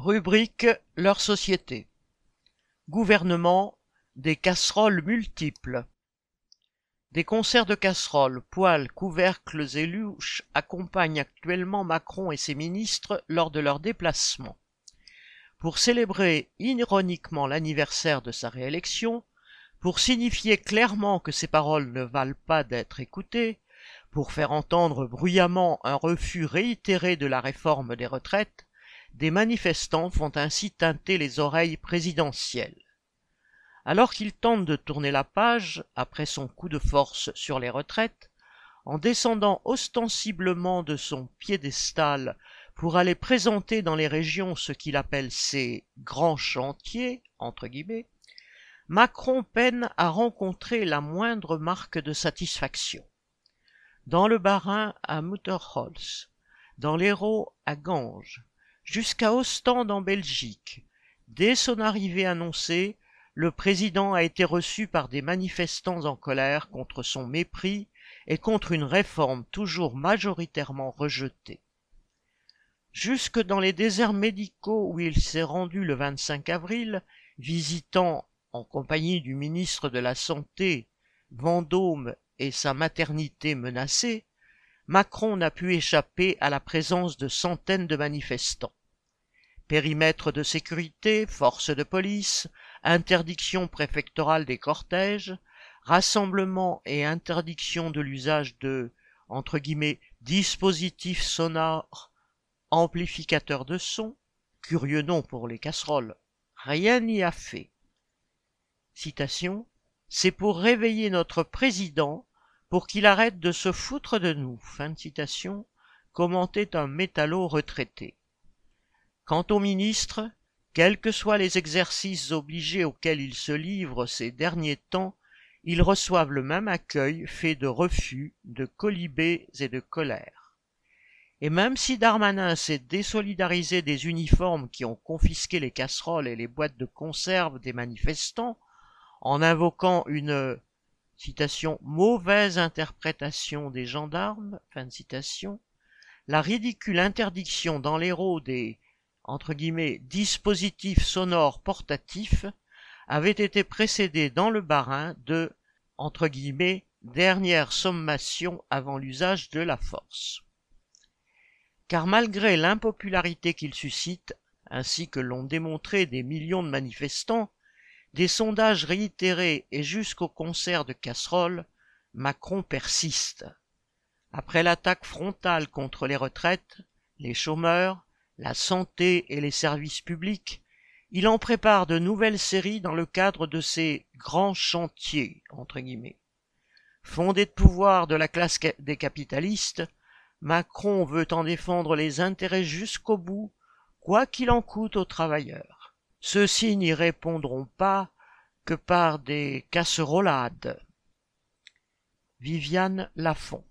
Rubrique Leur société. Gouvernement des casseroles multiples. Des concerts de casseroles, poêles, couvercles et louches accompagnent actuellement Macron et ses ministres lors de leurs déplacements. Pour célébrer ironiquement l'anniversaire de sa réélection, pour signifier clairement que ses paroles ne valent pas d'être écoutées, pour faire entendre bruyamment un refus réitéré de la réforme des retraites, des manifestants font ainsi teinter les oreilles présidentielles. Alors qu'il tente de tourner la page, après son coup de force sur les retraites, en descendant ostensiblement de son piédestal pour aller présenter dans les régions ce qu'il appelle ses grands chantiers, entre guillemets, Macron peine à rencontrer la moindre marque de satisfaction dans le Bas-Rhin à Mutterholz, dans l'Hérault à Ganges, jusqu'à Ostende en Belgique. Dès son arrivée annoncée, le président a été reçu par des manifestants en colère contre son mépris et contre une réforme toujours majoritairement rejetée. Jusque dans les déserts médicaux où il s'est rendu le 25 avril, visitant, en compagnie du ministre de la Santé, Vendôme et sa maternité menacée, Macron n'a pu échapper à la présence de centaines de manifestants. Périmètre de sécurité, force de police, interdiction préfectorale des cortèges, rassemblement et interdiction de l'usage de entre guillemets dispositifs sonores, amplificateurs de son, curieux nom pour les casseroles, rien n'y a fait. Citation C'est pour réveiller notre président pour qu'il arrête de se foutre de nous. Fin de citation, commentait un métallo retraité. Quant au ministre, quels que soient les exercices obligés auxquels ils se livrent ces derniers temps, ils reçoivent le même accueil fait de refus, de colibés et de colère. Et même si Darmanin s'est désolidarisé des uniformes qui ont confisqué les casseroles et les boîtes de conserve des manifestants, en invoquant une citation, mauvaise interprétation des gendarmes, fin de citation, la ridicule interdiction dans l'héros des entre guillemets, dispositifs sonores portatifs avait été précédée dans le barin de entre guillemets, dernière sommation avant l'usage de la force. Car malgré l'impopularité qu'il suscite, ainsi que l'ont démontré des millions de manifestants, des sondages réitérés et jusqu'au concert de casseroles, Macron persiste. Après l'attaque frontale contre les retraites, les chômeurs, la santé et les services publics, il en prépare de nouvelles séries dans le cadre de ses grands chantiers, entre guillemets. Fondé de pouvoir de la classe des capitalistes, Macron veut en défendre les intérêts jusqu'au bout, quoi qu'il en coûte aux travailleurs. Ceux-ci n'y répondront pas que par des casserolades. Viviane Lafont